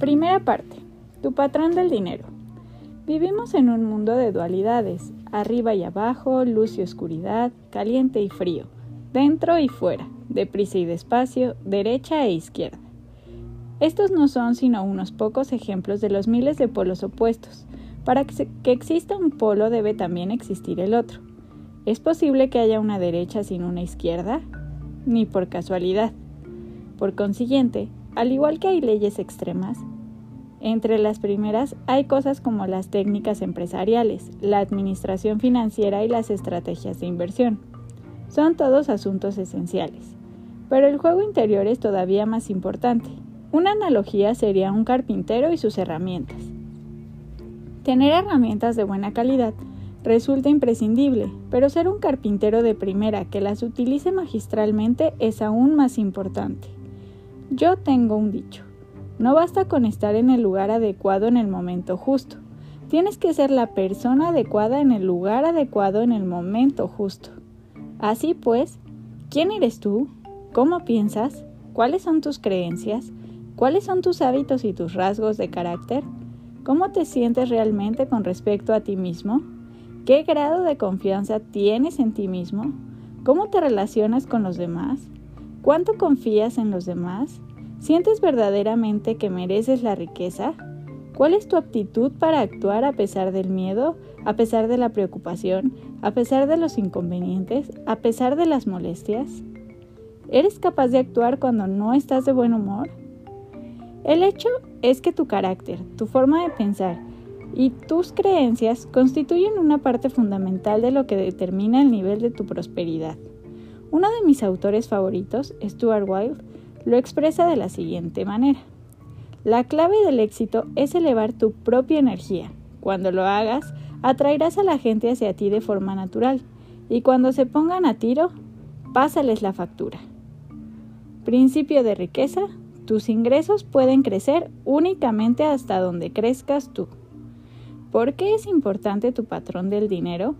Primera parte. Tu patrón del dinero. Vivimos en un mundo de dualidades, arriba y abajo, luz y oscuridad, caliente y frío, dentro y fuera, deprisa y despacio, derecha e izquierda. Estos no son sino unos pocos ejemplos de los miles de polos opuestos. Para que, exista un polo debe también existir el otro. ¿Es posible que haya una derecha sin una izquierda? Ni por casualidad. Por consiguiente, al igual que hay leyes extremas, entre las primeras hay cosas como las técnicas empresariales, la administración financiera y las estrategias de inversión. Son todos asuntos esenciales. Pero el juego interior es todavía más importante. Una analogía sería un carpintero y sus herramientas. Tener herramientas de buena calidad resulta imprescindible, pero ser un carpintero de primera que las utilice magistralmente es aún más importante. Yo tengo un dicho. No basta con estar en el lugar adecuado en el momento justo. Tienes que ser la persona adecuada en el lugar adecuado en el momento justo. Así pues, ¿quién eres tú? ¿Cómo piensas? ¿Cuáles son tus creencias? ¿Cuáles son tus hábitos y tus rasgos de carácter? ¿Cómo te sientes realmente con respecto a ti mismo? ¿Qué grado de confianza tienes en ti mismo? ¿Cómo te relacionas con los demás? ¿Cuánto confías en los demás? ¿Sientes verdaderamente que mereces la riqueza? ¿Cuál es tu aptitud para actuar a pesar del miedo, a pesar de la preocupación, a pesar de los inconvenientes, a pesar de las molestias? ¿Eres capaz de actuar cuando no estás de buen humor? El hecho es que tu carácter, tu forma de pensar y tus creencias constituyen una parte fundamental de lo que determina el nivel de tu prosperidad. Uno de mis autores favoritos, Stuart Wilde, lo expresa de la siguiente manera. La clave del éxito es elevar tu propia energía. Cuando lo hagas, atraerás a la gente hacia ti de forma natural y cuando se pongan a tiro, pásales la factura. Principio de riqueza. Tus ingresos pueden crecer únicamente hasta donde crezcas tú. ¿Por qué es importante tu patrón del dinero?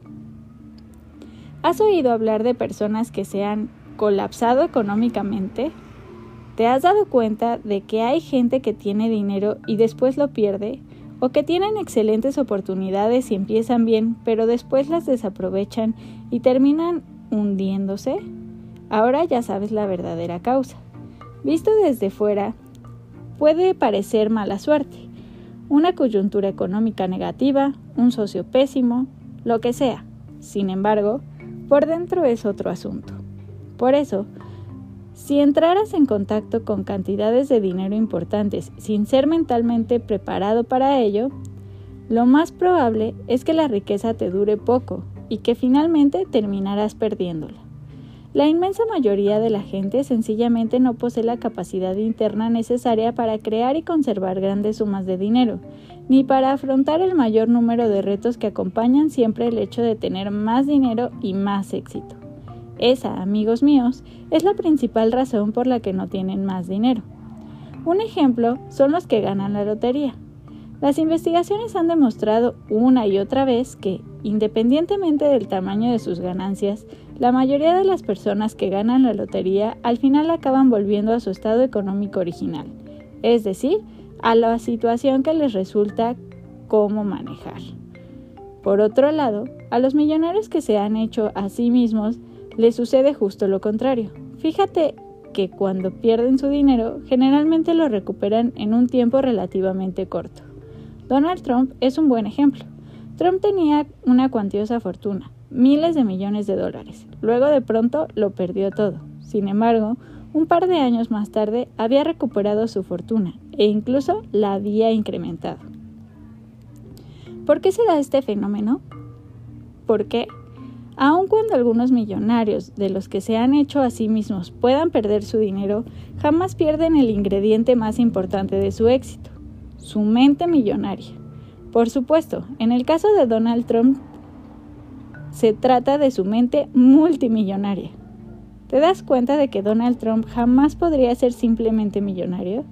¿Has oído hablar de personas que se han colapsado económicamente? ¿Te has dado cuenta de que hay gente que tiene dinero y después lo pierde? ¿O que tienen excelentes oportunidades y empiezan bien, pero después las desaprovechan y terminan hundiéndose? Ahora ya sabes la verdadera causa. Visto desde fuera, puede parecer mala suerte, una coyuntura económica negativa, un socio pésimo, lo que sea. Sin embargo, por dentro es otro asunto. Por eso, si entraras en contacto con cantidades de dinero importantes sin ser mentalmente preparado para ello, lo más probable es que la riqueza te dure poco y que finalmente terminarás perdiéndola. La inmensa mayoría de la gente sencillamente no posee la capacidad interna necesaria para crear y conservar grandes sumas de dinero, ni para afrontar el mayor número de retos que acompañan siempre el hecho de tener más dinero y más éxito. Esa, amigos míos, es la principal razón por la que no tienen más dinero. Un ejemplo son los que ganan la lotería. Las investigaciones han demostrado una y otra vez que, independientemente del tamaño de sus ganancias, la mayoría de las personas que ganan la lotería al final acaban volviendo a su estado económico original, es decir, a la situación que les resulta cómo manejar. Por otro lado, a los millonarios que se han hecho a sí mismos les sucede justo lo contrario. Fíjate que cuando pierden su dinero generalmente lo recuperan en un tiempo relativamente corto. Donald Trump es un buen ejemplo. Trump tenía una cuantiosa fortuna, miles de millones de dólares. Luego de pronto lo perdió todo. Sin embargo, un par de años más tarde había recuperado su fortuna e incluso la había incrementado. ¿Por qué se da este fenómeno? Porque, aun cuando algunos millonarios de los que se han hecho a sí mismos puedan perder su dinero, jamás pierden el ingrediente más importante de su éxito, su mente millonaria. Por supuesto, en el caso de Donald Trump, se trata de su mente multimillonaria. ¿Te das cuenta de que Donald Trump jamás podría ser simplemente millonario?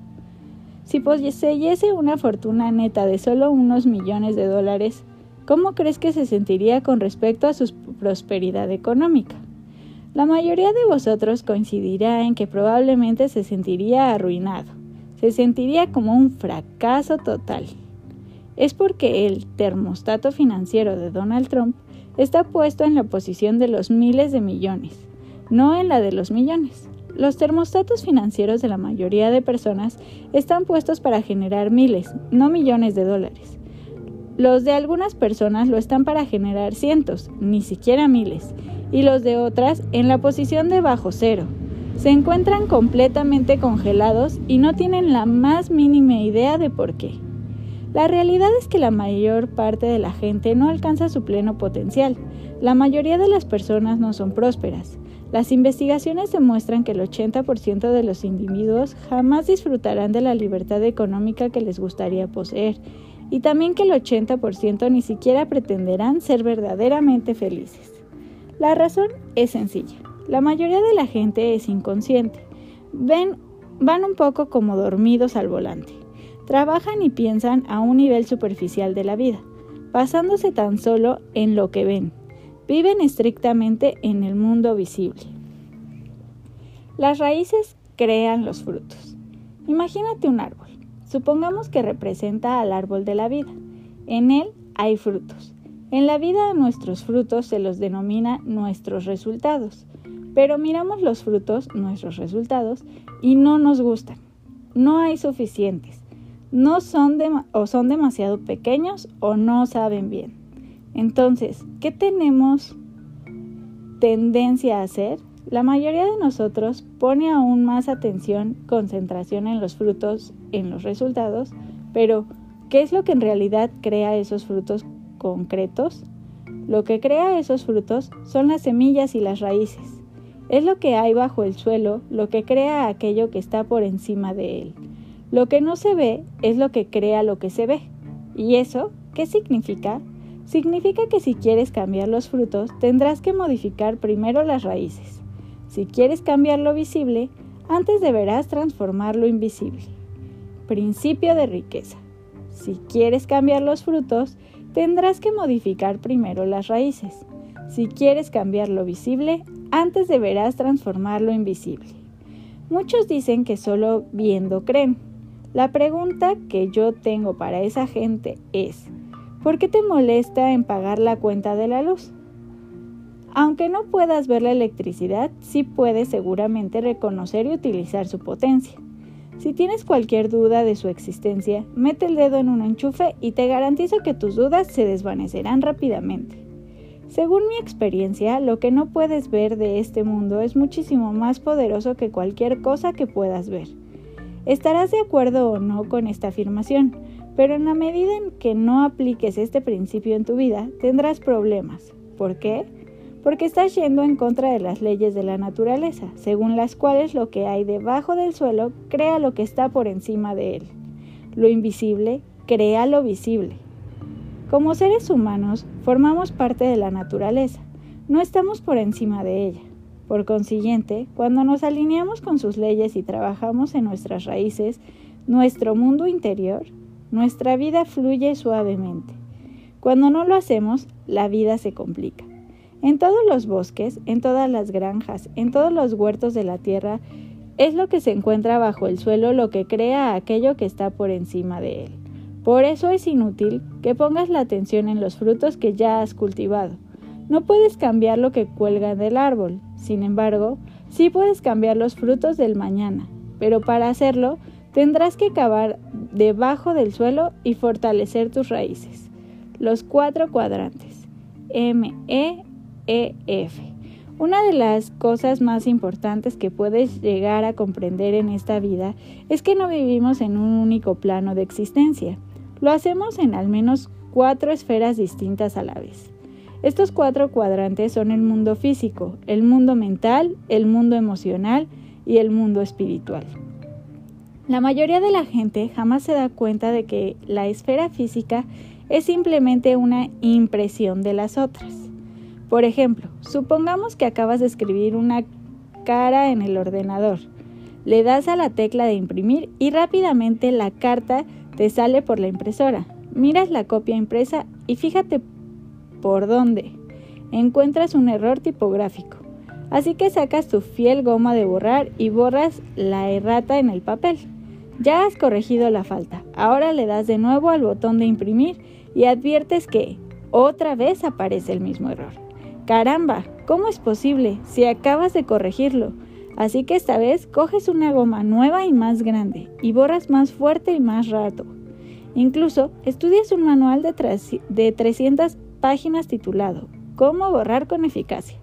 Si poseyese una fortuna neta de solo unos millones de dólares, ¿cómo crees que se sentiría con respecto a su prosperidad económica? La mayoría de vosotros coincidirá en que probablemente se sentiría arruinado, se sentiría como un fracaso total. Es porque el termostato financiero de Donald Trump está puesto en la posición de los miles de millones, no en la de los millones. Los termostatos financieros de la mayoría de personas están puestos para generar miles, no millones de dólares. Los de algunas personas lo están para generar cientos, ni siquiera miles, y los de otras en la posición de bajo cero. Se encuentran completamente congelados y no tienen la más mínima idea de por qué. La realidad es que la mayor parte de la gente no alcanza su pleno potencial. La mayoría de las personas no son prósperas. Las investigaciones demuestran que el 80% de los individuos jamás disfrutarán de la libertad económica que les gustaría poseer y también que el 80% ni siquiera pretenderán ser verdaderamente felices. La razón es sencilla. La mayoría de la gente es inconsciente. Ven, van un poco como dormidos al volante. Trabajan y piensan a un nivel superficial de la vida, basándose tan solo en lo que ven. Viven estrictamente en el mundo visible. Las raíces crean los frutos. Imagínate un árbol. Supongamos que representa al árbol de la vida. En él hay frutos. En la vida nuestros frutos se los denomina nuestros resultados, pero miramos los frutos, nuestros resultados, y no nos gustan. No hay suficientes. No son o son demasiado pequeños o no saben bien. Entonces, ¿qué tenemos tendencia a hacer? La mayoría de nosotros pone aún más atención, concentración en los frutos, en los resultados, pero ¿qué es lo que en realidad crea esos frutos concretos, lo que crea esos frutos son las semillas y las raíces. Es lo que hay bajo el suelo, lo que crea aquello que está por encima de él. Lo que no se ve es lo que crea lo que se ve. ¿Y eso qué significa? Significa que si quieres cambiar los frutos, tendrás que modificar primero las raíces. Si quieres cambiar lo visible, antes deberás transformar lo invisible. Principio de riqueza. Si quieres cambiar los frutos, tendrás que modificar primero las raíces. Si quieres cambiar lo visible, antes deberás transformar lo invisible. Muchos dicen que solo viendo creen. La pregunta que yo tengo para esa gente es, ¿por qué te molesta en pagar la cuenta de la luz? Aunque no puedas ver la electricidad, sí puedes seguramente reconocer y utilizar su potencia. Si tienes cualquier duda de su existencia, mete el dedo en un enchufe y te garantizo que tus dudas se desvanecerán rápidamente. Según mi experiencia, lo que no puedes ver de este mundo es muchísimo más poderoso que cualquier cosa que puedas ver. Estarás de acuerdo o no con esta afirmación, pero en la medida en que no apliques este principio en tu vida, tendrás problemas. ¿Por qué? porque estás yendo en contra de las leyes de la naturaleza, según las cuales lo que hay debajo del suelo crea lo que está por encima de él. Lo invisible crea lo visible. Como seres humanos, formamos parte de la naturaleza, no estamos por encima de ella. Por consiguiente, cuando nos alineamos con sus leyes y trabajamos en nuestras raíces, nuestro mundo interior, nuestra vida fluye suavemente. Cuando no lo hacemos, la vida se complica. En todos los bosques, en todas las granjas, en todos los huertos de la tierra, es lo que se encuentra bajo el suelo lo que crea aquello que está por encima de él. Por eso es inútil que pongas la atención en los frutos que ya has cultivado. No puedes cambiar lo que cuelga del árbol, sin embargo, sí puedes cambiar los frutos del mañana, pero para hacerlo tendrás que cavar debajo del suelo y fortalecer tus raíces. Los cuatro cuadrantes. M, E, EF. Una de las cosas más importantes que puedes llegar a comprender en esta vida es que no vivimos en un único plano de existencia. Lo hacemos en al menos cuatro esferas distintas a la vez. Estos cuatro cuadrantes son el mundo físico, el mundo mental, el mundo emocional y el mundo espiritual. La mayoría de la gente jamás se da cuenta de que la esfera física es simplemente una impresión de las otras. Por ejemplo, supongamos que acabas de escribir una cara en el ordenador. Le das a la tecla de imprimir y rápidamente la carta te sale por la impresora. Miras la copia impresa y fíjate por dónde. Encuentras un error tipográfico. Así que sacas tu fiel goma de borrar y borras la errata en el papel. Ya has corregido la falta. Ahora le das de nuevo al botón de imprimir y adviertes que otra vez aparece el mismo error. Caramba, ¿cómo es posible si acabas de corregirlo? Así que esta vez coges una goma nueva y más grande y borras más fuerte y más rato. Incluso estudias un manual de, de 300 páginas titulado Cómo borrar con eficacia.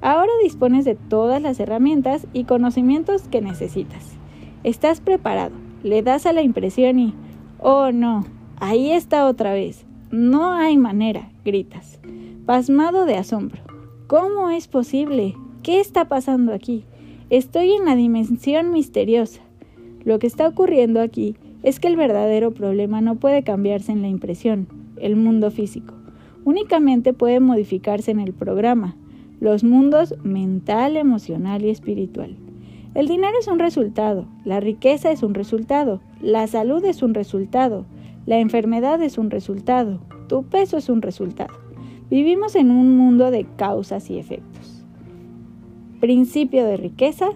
Ahora dispones de todas las herramientas y conocimientos que necesitas. Estás preparado, le das a la impresión y, oh no, ahí está otra vez. No hay manera, gritas, pasmado de asombro. ¿Cómo es posible? ¿Qué está pasando aquí? Estoy en la dimensión misteriosa. Lo que está ocurriendo aquí es que el verdadero problema no puede cambiarse en la impresión, el mundo físico. Únicamente puede modificarse en el programa, los mundos mental, emocional y espiritual. El dinero es un resultado, la riqueza es un resultado, la salud es un resultado, la enfermedad es un resultado, tu peso es un resultado. Vivimos en un mundo de causas y efectos. Principio de riqueza.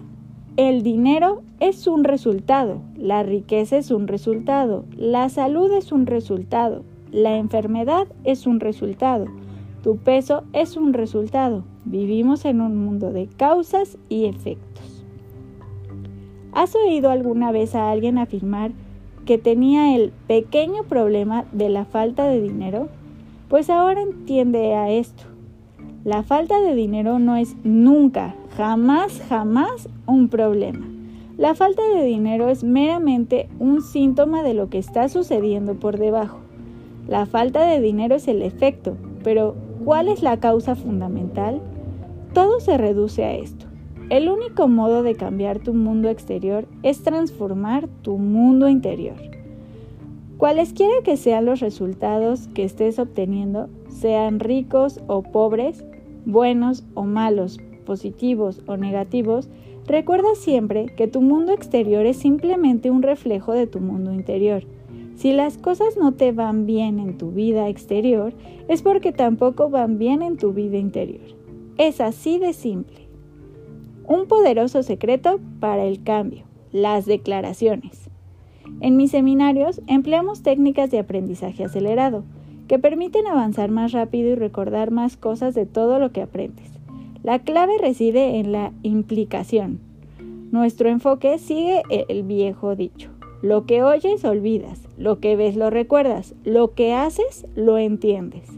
El dinero es un resultado, la riqueza es un resultado, la salud es un resultado, la enfermedad es un resultado, tu peso es un resultado. Vivimos en un mundo de causas y efectos. ¿Has oído alguna vez a alguien afirmar que tenía el pequeño problema de la falta de dinero? Pues ahora entiende a esto. La falta de dinero no es nunca, jamás, jamás un problema. La falta de dinero es meramente un síntoma de lo que está sucediendo por debajo. La falta de dinero es el efecto, pero ¿Cuál es la causa fundamental? Todo se reduce a esto. El único modo de cambiar tu mundo exterior es transformar tu mundo interior. Cualesquiera que sean los resultados que estés obteniendo, sean ricos o pobres, buenos o malos, positivos o negativos, recuerda siempre que tu mundo exterior es simplemente un reflejo de tu mundo interior si las cosas no te van bien en tu vida exterior, es porque tampoco van bien en tu vida interior. Es así de simple. Un poderoso secreto para el cambio, las declaraciones. En mis seminarios empleamos técnicas de aprendizaje acelerado, que permiten avanzar más rápido y recordar más cosas de todo lo que aprendes. La clave reside en la implicación. Nuestro enfoque sigue el viejo dicho. Lo que oyes olvidas, lo que ves lo recuerdas, lo que haces lo entiendes.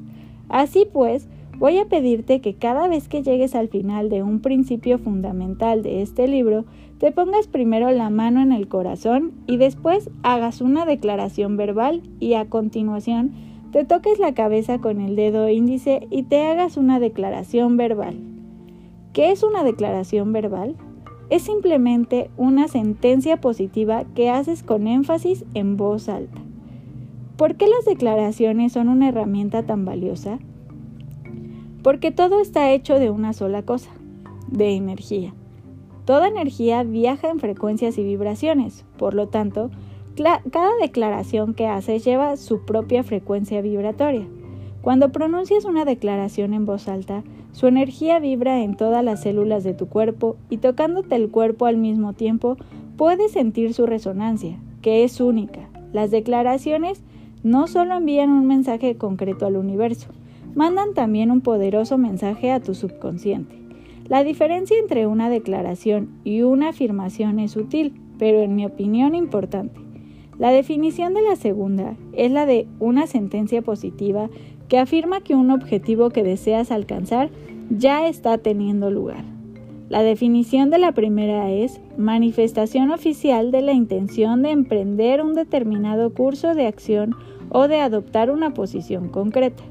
Así pues, voy a pedirte que cada vez que llegues al final de un principio fundamental de este libro, te pongas primero la mano en el corazón y después hagas una declaración verbal y a continuación te toques la cabeza con el dedo índice y te hagas una declaración verbal. ¿Qué es una declaración verbal? Es simplemente una sentencia positiva que haces con énfasis en voz alta. ¿Por qué las declaraciones son una herramienta tan valiosa? Porque todo está hecho de una sola cosa, de energía. Toda energía viaja en frecuencias y vibraciones, por lo tanto, cada declaración que haces lleva su propia frecuencia vibratoria. Cuando pronuncias una declaración en voz alta, su energía vibra en todas las células de tu cuerpo y tocándote el cuerpo al mismo tiempo, puedes sentir su resonancia, que es única. Las declaraciones no solo envían un mensaje concreto al universo, mandan también un poderoso mensaje a tu subconsciente. La diferencia entre una declaración y una afirmación es sutil, pero en mi opinión importante. La definición de la segunda es la de una sentencia positiva que afirma que un objetivo que deseas alcanzar ya está teniendo lugar. La definición de la primera es manifestación oficial de la intención de emprender un determinado curso de acción o de adoptar una posición concreta.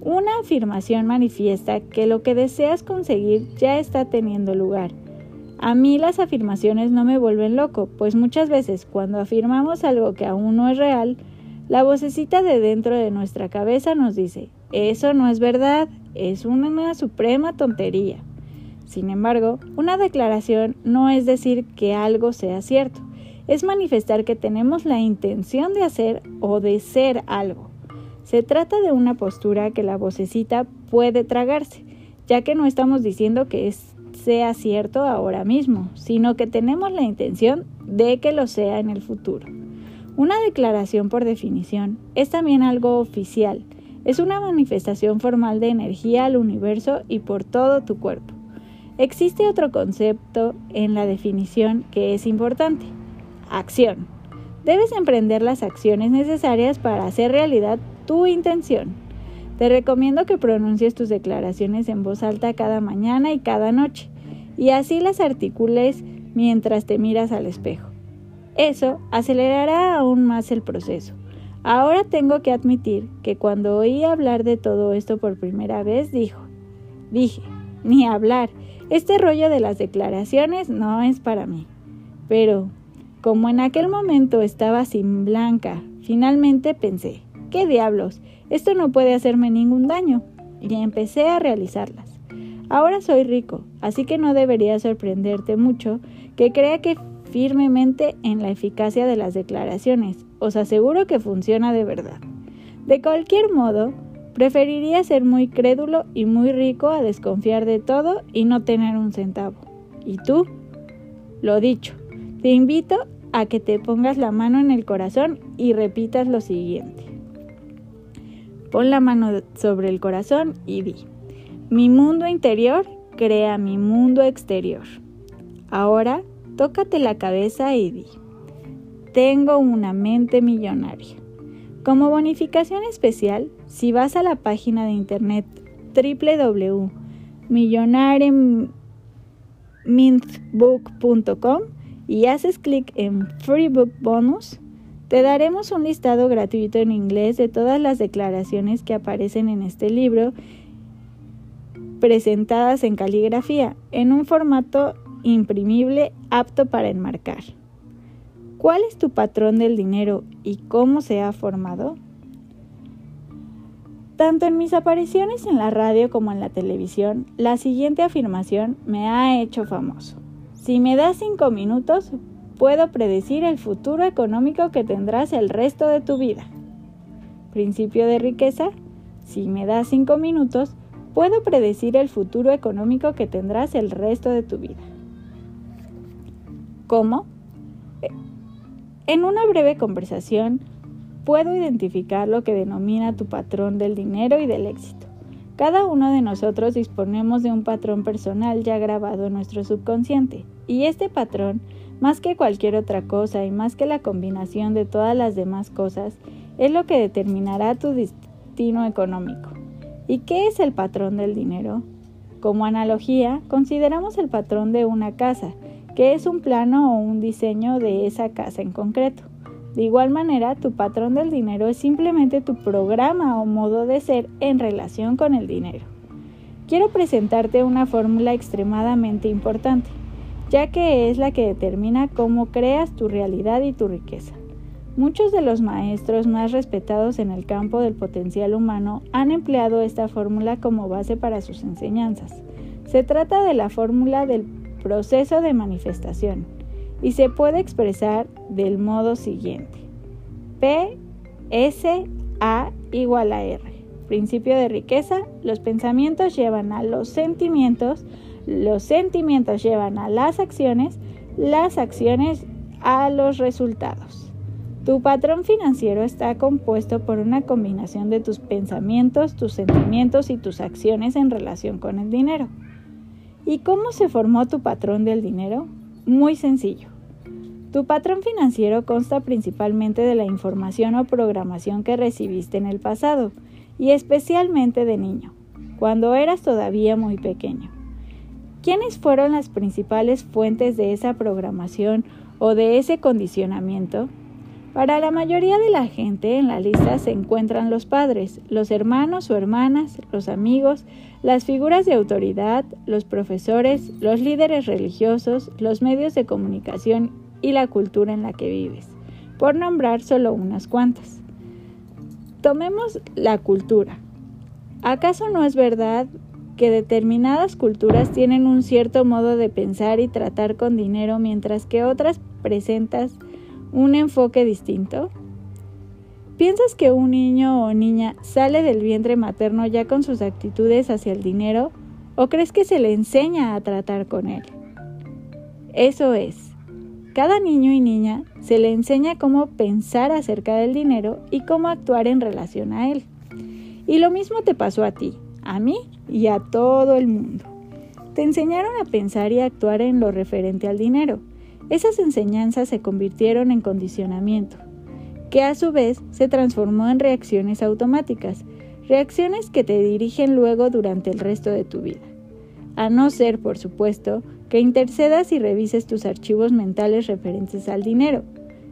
Una afirmación manifiesta que lo que deseas conseguir ya está teniendo lugar. A mí las afirmaciones no me vuelven loco, pues muchas veces cuando afirmamos algo que aún no es real, la vocecita de dentro de nuestra cabeza nos dice, eso no es verdad, es una suprema tontería. Sin embargo, una declaración no es decir que algo sea cierto, es manifestar que tenemos la intención de hacer o de ser algo. Se trata de una postura que la vocecita puede tragarse, ya que no estamos diciendo que sea cierto ahora mismo, sino que tenemos la intención de que lo sea en el futuro. Una declaración por definición es también algo oficial, es una manifestación formal de energía al universo y por todo tu cuerpo. Existe otro concepto en la definición que es importante, acción. Debes emprender las acciones necesarias para hacer realidad tu intención. Te recomiendo que pronuncies tus declaraciones en voz alta cada mañana y cada noche, y así las articules mientras te miras al espejo. Eso acelerará aún más el proceso. Ahora tengo que admitir que cuando oí hablar de todo esto por primera vez, dijo, dije, ni hablar, este rollo de las declaraciones no es para mí. Pero, como en aquel momento estaba sin blanca, finalmente pensé, ¿qué diablos? Esto no puede hacerme ningún daño. Y empecé a realizarlas. Ahora soy rico, así que no debería sorprenderte mucho que crea que firmemente en la eficacia de las declaraciones. Os aseguro que funciona de verdad. De cualquier modo, Preferiría ser muy crédulo y muy rico a desconfiar de todo y no tener un centavo. ¿Y tú? Lo dicho, te invito a que te pongas la mano en el corazón y repitas lo siguiente. Pon la mano sobre el corazón y di, mi mundo interior crea mi mundo exterior. Ahora, tócate la cabeza y di, tengo una mente millonaria. Como bonificación especial, si vas a la página de internet www.millionaremintbook.com y haces clic en Free Book Bonus, te daremos un listado gratuito en inglés de todas las declaraciones que aparecen en este libro presentadas en caligrafía, en un formato imprimible apto para enmarcar. ¿Cuál es tu patrón del dinero y cómo se ha formado? Tanto en mis apariciones en la radio como en la televisión, la siguiente afirmación me ha hecho famoso. Si me das cinco minutos, puedo predecir el futuro económico que tendrás el resto de tu vida. Principio de riqueza. Si me das cinco minutos, puedo predecir el futuro económico que tendrás el resto de tu vida. ¿Cómo? En una breve conversación puedo identificar lo que denomina tu patrón del dinero y del éxito. Cada uno de nosotros disponemos de un patrón personal ya grabado en nuestro subconsciente, y este patrón, más que cualquier otra cosa y más que la combinación de todas las demás cosas, es lo que determinará tu destino económico. ¿Y qué es el patrón del dinero? Como analogía, consideramos el patrón de una casa, que es un plano o un diseño de esa casa en concreto. De igual manera, tu patrón del dinero es simplemente tu programa o modo de ser en relación con el dinero. Quiero presentarte una fórmula extremadamente importante, ya que es la que determina cómo creas tu realidad y tu riqueza. Muchos de los maestros más respetados en el campo del potencial humano han empleado esta fórmula como base para sus enseñanzas. Se trata de la fórmula del proceso de manifestación y se puede expresar del modo siguiente. P, S, A igual a R. Principio de riqueza, los pensamientos llevan a los sentimientos, los sentimientos llevan a las acciones, las acciones a los resultados. Tu patrón financiero está compuesto por una combinación de tus pensamientos, tus sentimientos y tus acciones en relación con el dinero. ¿Y cómo se formó tu patrón del dinero? Muy sencillo. Tu patrón financiero consta principalmente de la información o programación que recibiste en el pasado, y especialmente de niño, cuando eras todavía muy pequeño. ¿Quiénes fueron las principales fuentes de esa programación o de ese condicionamiento? Para la mayoría de la gente en la lista se encuentran los padres, los hermanos o hermanas, los amigos, las figuras de autoridad, los profesores, los líderes religiosos, los medios de comunicación y la cultura en la que vives, por nombrar solo unas cuantas. Tomemos la cultura. ¿Acaso no es verdad que determinadas culturas tienen un cierto modo de pensar y tratar con dinero mientras que otras presentas un enfoque distinto? ¿Piensas que un niño o niña sale del vientre materno ya con sus actitudes hacia el dinero ¿O crees que se le enseña a tratar con él? Eso es. Cada niño y niña se le enseña cómo pensar acerca del dinero y cómo actuar en relación a él. Y lo mismo te pasó a ti, a mí y a todo el mundo. Te enseñaron a pensar y actuar en lo referente al dinero. Esas enseñanzas se convirtieron en condicionamiento, que a su vez se transformó en reacciones automáticas, reacciones que te dirigen luego durante el resto de tu vida. A no ser, por supuesto, que intercedas y revises tus archivos mentales referentes al dinero.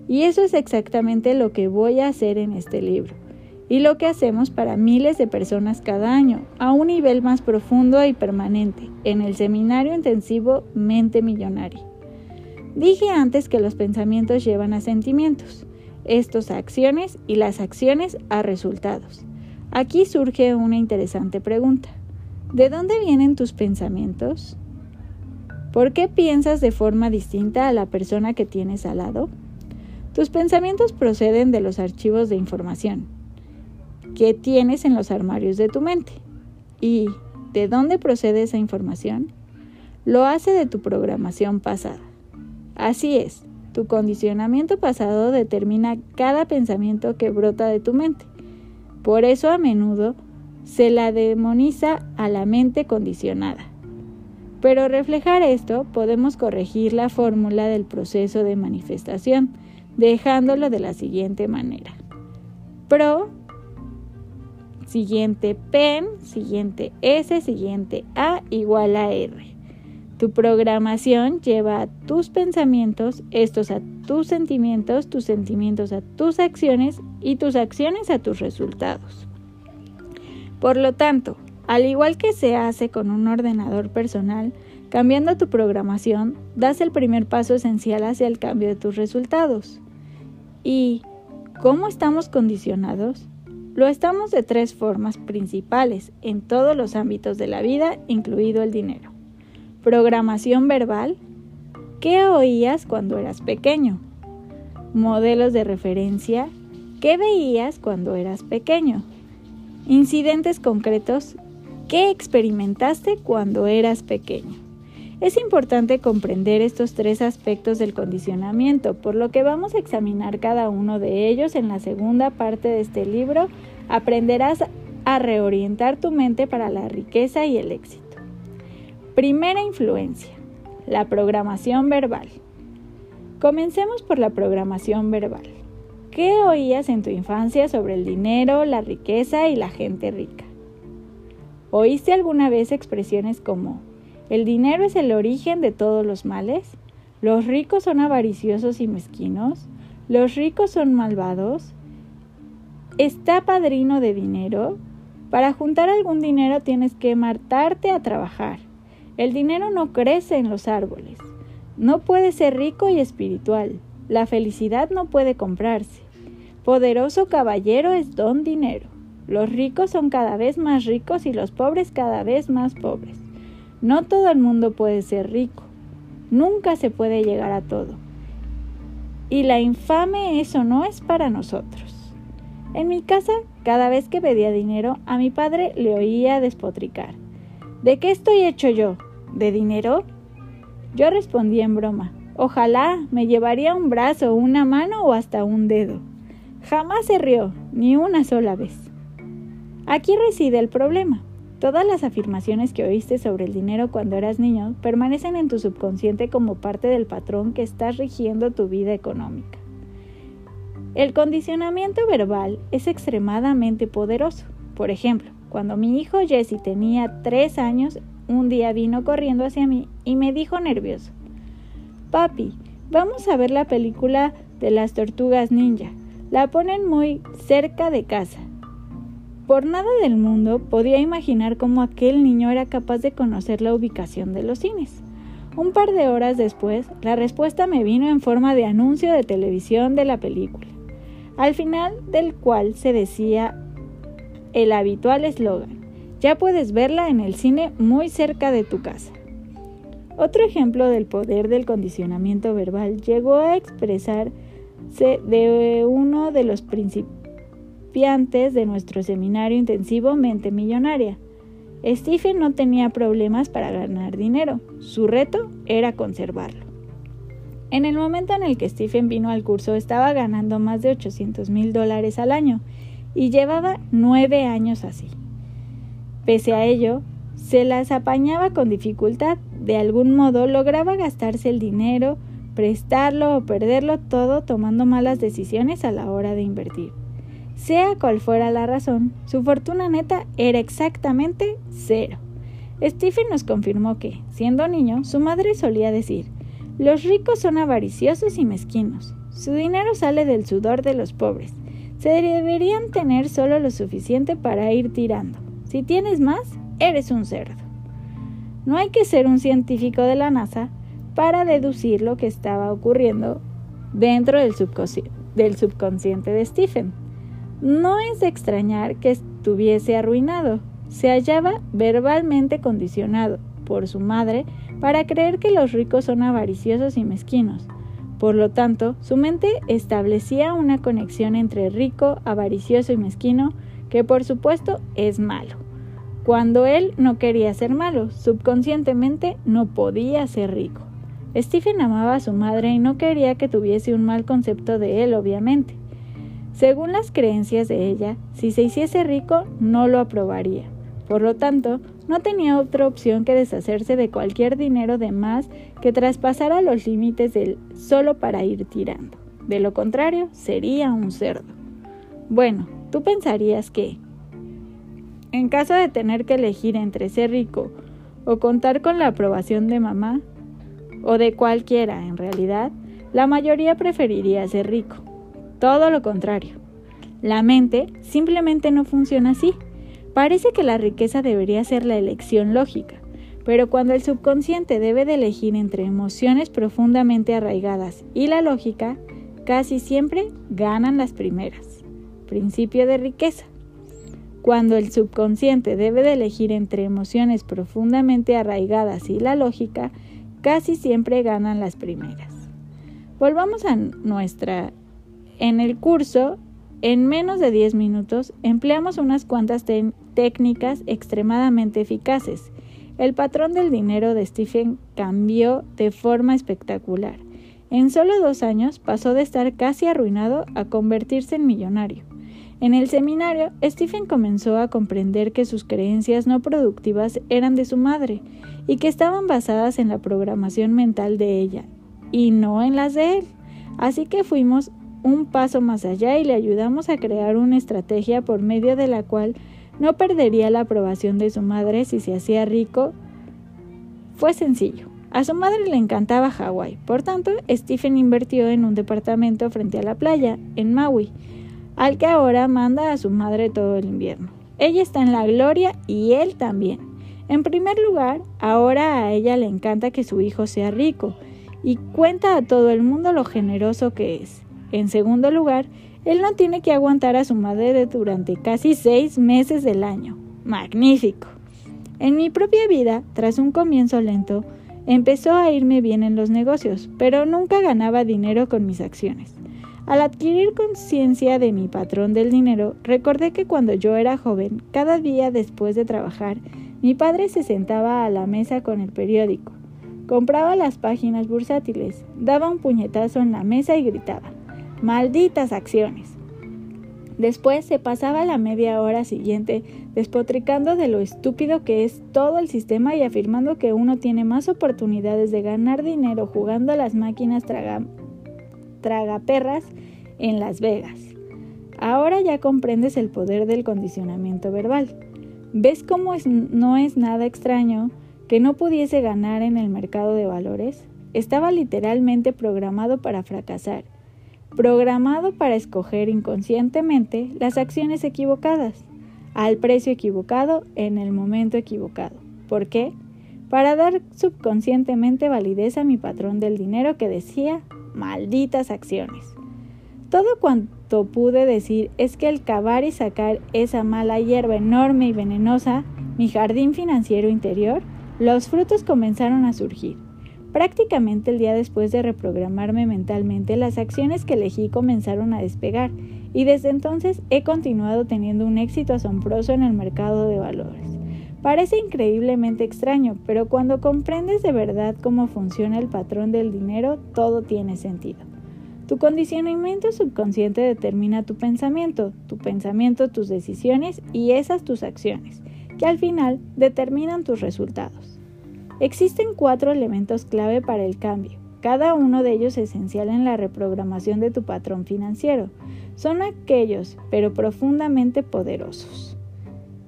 Y eso es exactamente lo que voy a hacer en este libro y lo que hacemos para miles de personas cada año, a un nivel más profundo y permanente, en el seminario intensivo Mente Millonaria. Dije antes que los pensamientos llevan a sentimientos, estos a acciones y las acciones a resultados. Aquí surge una interesante pregunta. ¿De dónde vienen tus pensamientos? ¿Por qué piensas de forma distinta a la persona que tienes al lado? Tus pensamientos proceden de los archivos de información, ¿Qué tienes en los armarios de tu mente. ¿Y de dónde procede esa información? Lo hace de tu programación pasada. Así es, tu condicionamiento pasado determina cada pensamiento que brota de tu mente. Por eso a menudo se la demoniza a la mente condicionada. Pero reflejar esto podemos corregir la fórmula del proceso de manifestación, dejándolo de la siguiente manera. Pro siguiente pen, siguiente S, siguiente A igual a R. Tu programación lleva a tus pensamientos, estos a tus sentimientos, tus sentimientos a tus acciones y tus acciones a tus resultados. Por lo tanto, al igual que se hace con un ordenador personal, cambiando tu programación, das el primer paso esencial hacia el cambio de tus resultados. ¿Y cómo estamos condicionados? Lo estamos de tres formas principales en todos los ámbitos de la vida, incluido el dinero. Programación verbal. ¿Qué oías cuando eras pequeño? Modelos de referencia. ¿Qué veías cuando eras pequeño? Incidentes concretos. ¿Qué experimentaste cuando eras pequeño? Es importante comprender estos tres aspectos del condicionamiento, por lo que vamos a examinar cada uno de ellos en la segunda parte de este libro. Aprenderás a reorientar tu mente para la riqueza y el éxito. Primera influencia, la programación verbal. Comencemos por la programación verbal. ¿Qué oías en tu infancia sobre el dinero, la riqueza y la gente rica? ¿Oíste alguna vez expresiones como ¿El dinero es el origen de todos los males? ¿Los ricos son avariciosos y mezquinos? ¿Los ricos son malvados? ¿Está padrino de dinero? Para juntar algún dinero tienes que matarte a trabajar. El dinero no crece en los árboles. No puede ser rico y espiritual. La felicidad no puede comprarse. Poderoso caballero es don dinero. Los ricos son cada vez más ricos y los pobres cada vez más pobres. No todo el mundo puede ser rico. Nunca se puede llegar a todo. Y la infame eso no es para nosotros. En mi casa, cada vez que pedía dinero, a mi padre le oía despotricar. ¿De qué estoy hecho yo? ¿De dinero? Yo respondí en broma. Ojalá me llevaría un brazo, una mano o hasta un dedo. Jamás se rió, ni una sola vez. Aquí reside el problema. Todas las afirmaciones que oíste sobre el dinero cuando eras niño permanecen en tu subconsciente como parte del patrón que está rigiendo tu vida económica. El condicionamiento verbal es extremadamente poderoso. Por ejemplo, cuando mi hijo Jesse tenía tres años, un día vino corriendo hacia mí y me dijo nervioso, Papi, vamos a ver la película de las tortugas ninja. La ponen muy cerca de casa. Por nada del mundo podía imaginar cómo aquel niño era capaz de conocer la ubicación de los cines. Un par de horas después, la respuesta me vino en forma de anuncio de televisión de la película, al final del cual se decía el habitual eslogan, ya puedes verla en el cine muy cerca de tu casa. Otro ejemplo del poder del condicionamiento verbal llegó a expresarse de uno de los principales de nuestro seminario intensivo Mente Millonaria. Stephen no tenía problemas para ganar dinero, su reto era conservarlo. En el momento en el que Stephen vino al curso estaba ganando más de 800 mil dólares al año y llevaba nueve años así. Pese a ello, se las apañaba con dificultad, de algún modo lograba gastarse el dinero, prestarlo o perderlo todo tomando malas decisiones a la hora de invertir. Sea cual fuera la razón, su fortuna neta era exactamente cero. Stephen nos confirmó que, siendo niño, su madre solía decir, los ricos son avariciosos y mezquinos. Su dinero sale del sudor de los pobres. Se deberían tener solo lo suficiente para ir tirando. Si tienes más, eres un cerdo. No hay que ser un científico de la NASA para deducir lo que estaba ocurriendo dentro del, subconsciente de Stephen. No es de extrañar que estuviese arruinado. Se hallaba verbalmente condicionado por su madre para creer que los ricos son avariciosos y mezquinos. Por lo tanto, su mente establecía una conexión entre rico, avaricioso y mezquino, que por supuesto es malo. Cuando él no quería ser malo, subconscientemente no podía ser rico. Stephen amaba a su madre y no quería que tuviese un mal concepto de él, obviamente. Según las creencias de ella, si se hiciese rico, no lo aprobaría. Por lo tanto, no tenía otra opción que deshacerse de cualquier dinero de más que traspasara los límites del solo para ir tirando. De lo contrario, sería un cerdo. Bueno, tú pensarías que, en caso de tener que elegir entre ser rico o contar con la aprobación de mamá, o de cualquiera en realidad, la mayoría preferiría ser rico. Todo lo contrario. La mente simplemente no funciona así. Parece que la riqueza debería ser la elección lógica, pero cuando el subconsciente debe de elegir entre emociones profundamente arraigadas y la lógica, casi siempre ganan las primeras. Principio de riqueza. Cuando el subconsciente debe de elegir entre emociones profundamente arraigadas y la lógica, casi siempre ganan las primeras. Volvamos a nuestra en el curso, en menos de 10 minutos, empleamos unas cuantas técnicas extremadamente eficaces. El patrón del dinero de Stephen cambió de forma espectacular. En solo dos años pasó de estar casi arruinado a convertirse en millonario. En el seminario, Stephen comenzó a comprender que sus creencias no productivas eran de su madre y que estaban basadas en la programación mental de ella y no en las de él. Así que fuimos un paso más allá y le ayudamos a crear una estrategia por medio de la cual no perdería la aprobación de su madre si se hacía rico. Fue sencillo. A su madre le encantaba Hawái, por tanto, Stephen invirtió en un departamento frente a la playa, en Maui, al que ahora manda a su madre todo el invierno. Ella está en la gloria y él también. En primer lugar, ahora a ella le encanta que su hijo sea rico y cuenta a todo el mundo lo generoso que es. En segundo lugar, él no tiene que aguantar a su madre durante casi seis meses del año. Magnífico. En mi propia vida, tras un comienzo lento, empezó a irme bien en los negocios, pero nunca ganaba dinero con mis acciones. Al adquirir conciencia de mi patrón del dinero, recordé que cuando yo era joven, cada día después de trabajar, mi padre se sentaba a la mesa con el periódico, compraba las páginas bursátiles, daba un puñetazo en la mesa y gritaba, Malditas acciones. Después se pasaba la media hora siguiente despotricando de lo estúpido que es todo el sistema y afirmando que uno tiene más oportunidades de ganar dinero jugando a las máquinas tragaperras en Las Vegas. Ahora ya comprendes el poder del condicionamiento verbal. ¿Ves cómo no es nada extraño que no pudiese ganar en el mercado de valores? Estaba literalmente programado para fracasar programado para escoger inconscientemente las acciones equivocadas, al precio equivocado, en el momento equivocado. ¿Por qué? Para dar subconscientemente validez a mi patrón del dinero que decía, malditas acciones. Todo cuanto pude decir es que al cavar y sacar esa mala hierba enorme y venenosa, mi jardín financiero interior, los frutos comenzaron a surgir. Prácticamente el día después de reprogramarme mentalmente, las acciones que elegí comenzaron a despegar y desde entonces he continuado teniendo un éxito asombroso en el mercado de valores. Parece increíblemente extraño, pero cuando comprendes de verdad cómo funciona el patrón del dinero, todo tiene sentido. Tu condicionamiento subconsciente determina tu pensamiento, tu pensamiento tus decisiones y esas tus acciones, que al final determinan tus resultados. Existen cuatro elementos clave para el cambio, cada uno de ellos esencial en la reprogramación de tu patrón financiero. Son aquellos, pero profundamente poderosos.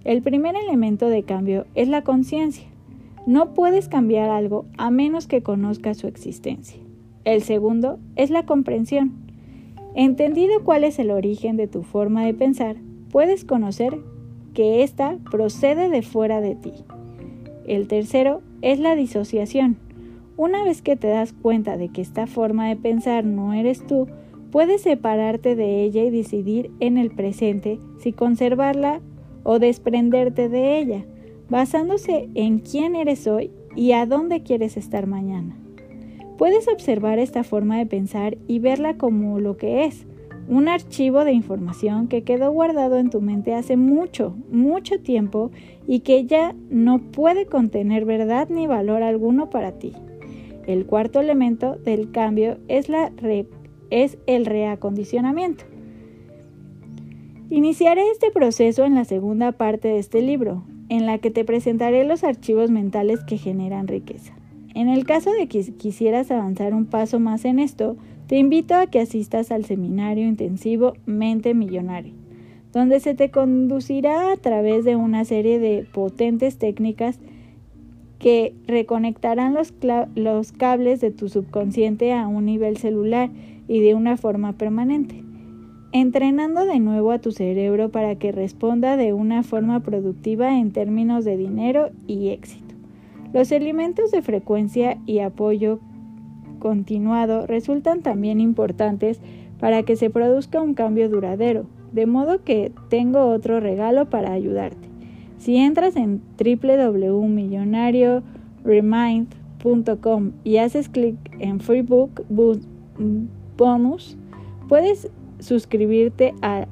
El primer elemento de cambio es la conciencia. No puedes cambiar algo a menos que conozcas su existencia. El segundo es la comprensión. Entendido cuál es el origen de tu forma de pensar, puedes conocer que ésta procede de fuera de ti. El tercero es la disociación. Una vez que te das cuenta de que esta forma de pensar no eres tú, puedes separarte de ella y decidir en el presente si conservarla o desprenderte de ella, basándose en quién eres hoy y a dónde quieres estar mañana. Puedes observar esta forma de pensar y verla como lo que es, un archivo de información que quedó guardado en tu mente hace mucho, mucho tiempo y que ya no puede contener verdad ni valor alguno para ti. El cuarto elemento del cambio es, es el reacondicionamiento. Iniciaré este proceso en la segunda parte de este libro, en la que te presentaré los archivos mentales que generan riqueza. En el caso de que quisieras avanzar un paso más en esto, te invito a que asistas al seminario intensivo Mente Millonaria, donde se te conducirá a través de una serie de potentes técnicas que reconectarán los, cables de tu subconsciente a un nivel celular y de una forma permanente entrenando de nuevo a tu cerebro para que responda de una forma productiva en términos de dinero y éxito. Los elementos de frecuencia y apoyo continuado resultan también importantes para que se produzca un cambio duradero, de modo que tengo otro regalo para ayudarte. Si entras en www.millonarioremind.com y haces clic en Freebook Bonus, puedes suscribirte a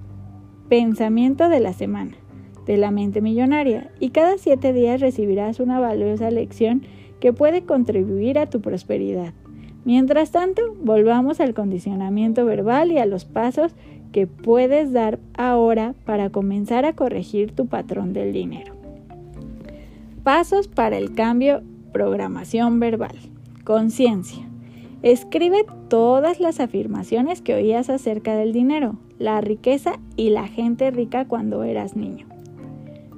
Pensamiento de la Semana de la Mente Millonaria y cada siete días recibirás una valiosa lección que puede contribuir a tu prosperidad. Mientras tanto, volvamos al condicionamiento verbal y a los pasos que puedes dar ahora para comenzar a corregir tu patrón del dinero. Pasos para el cambio, programación verbal. Conciencia. Escribe todas las afirmaciones que oías acerca del dinero, la riqueza y la gente rica cuando eras niño.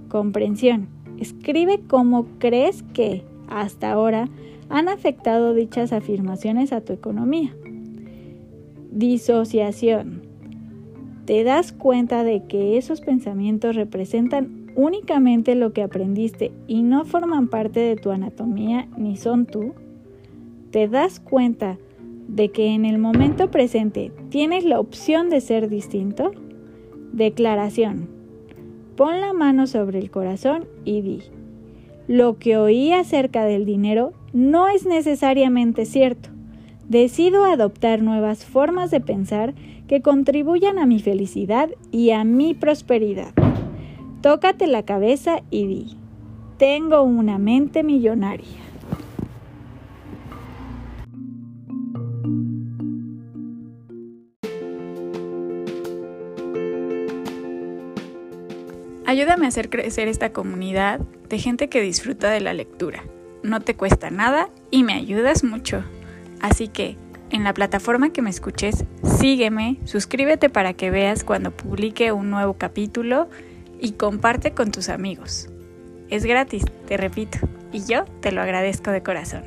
Comprensión. Escribe cómo crees que, hasta ahora, han afectado dichas afirmaciones a tu economía. Disociación. Te das cuenta de que esos pensamientos representan únicamente lo que aprendiste y no forman parte de tu anatomía ni son tú te das cuenta de que en el momento presente tienes la opción de ser distinto? Declaración. Pon la mano sobre el corazón y di, lo que oí acerca del dinero no es necesariamente cierto. Decido adoptar nuevas formas de pensar que contribuyan a mi felicidad y a mi prosperidad. Tócate la cabeza y di, tengo una mente millonaria. Ayúdame a hacer crecer esta comunidad de gente que disfruta de la lectura. No te cuesta nada y me ayudas mucho. Así que, en la plataforma que me escuches, sígueme, suscríbete para que veas cuando publique un nuevo capítulo y comparte con tus amigos. Es gratis, te repito, y yo te lo agradezco de corazón.